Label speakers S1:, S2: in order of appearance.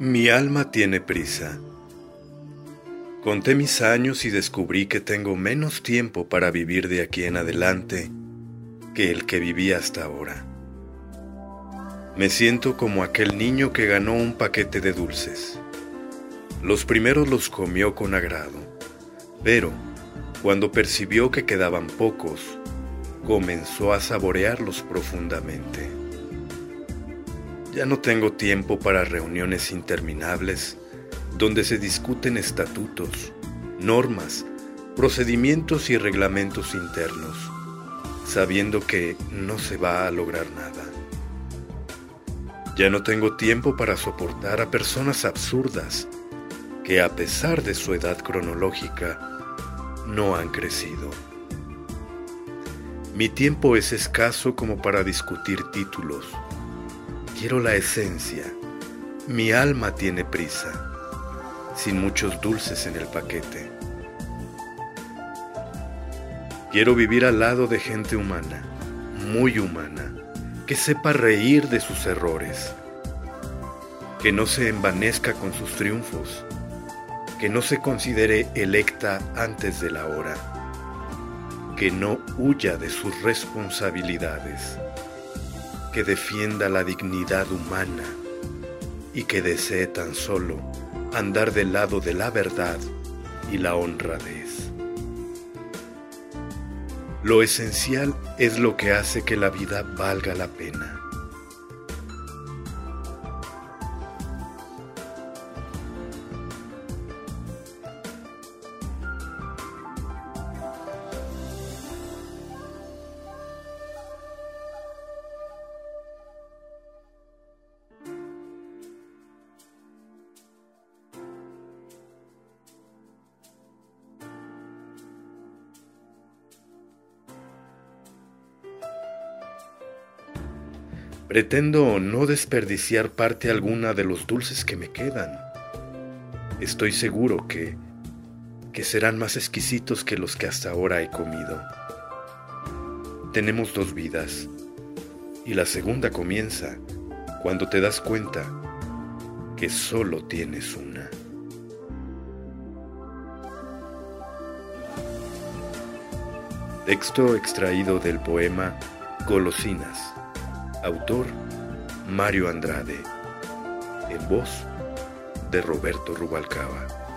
S1: Mi alma tiene prisa. Conté mis años y descubrí que tengo menos tiempo para vivir de aquí en adelante que el que viví hasta ahora. Me siento como aquel niño que ganó un paquete de dulces. Los primeros los comió con agrado, pero cuando percibió que quedaban pocos, comenzó a saborearlos profundamente. Ya no tengo tiempo para reuniones interminables donde se discuten estatutos, normas, procedimientos y reglamentos internos, sabiendo que no se va a lograr nada. Ya no tengo tiempo para soportar a personas absurdas que a pesar de su edad cronológica no han crecido. Mi tiempo es escaso como para discutir títulos. Quiero la esencia. Mi alma tiene prisa sin muchos dulces en el paquete. Quiero vivir al lado de gente humana, muy humana, que sepa reír de sus errores, que no se envanezca con sus triunfos, que no se considere electa antes de la hora, que no huya de sus responsabilidades, que defienda la dignidad humana y que desee tan solo andar del lado de la verdad y la honradez. Lo esencial es lo que hace que la vida valga la pena. Pretendo no desperdiciar parte alguna de los dulces que me quedan. Estoy seguro que, que serán más exquisitos que los que hasta ahora he comido. Tenemos dos vidas y la segunda comienza cuando te das cuenta que solo tienes una. Texto extraído del poema Golosinas Autor Mario Andrade. En voz de Roberto Rubalcaba.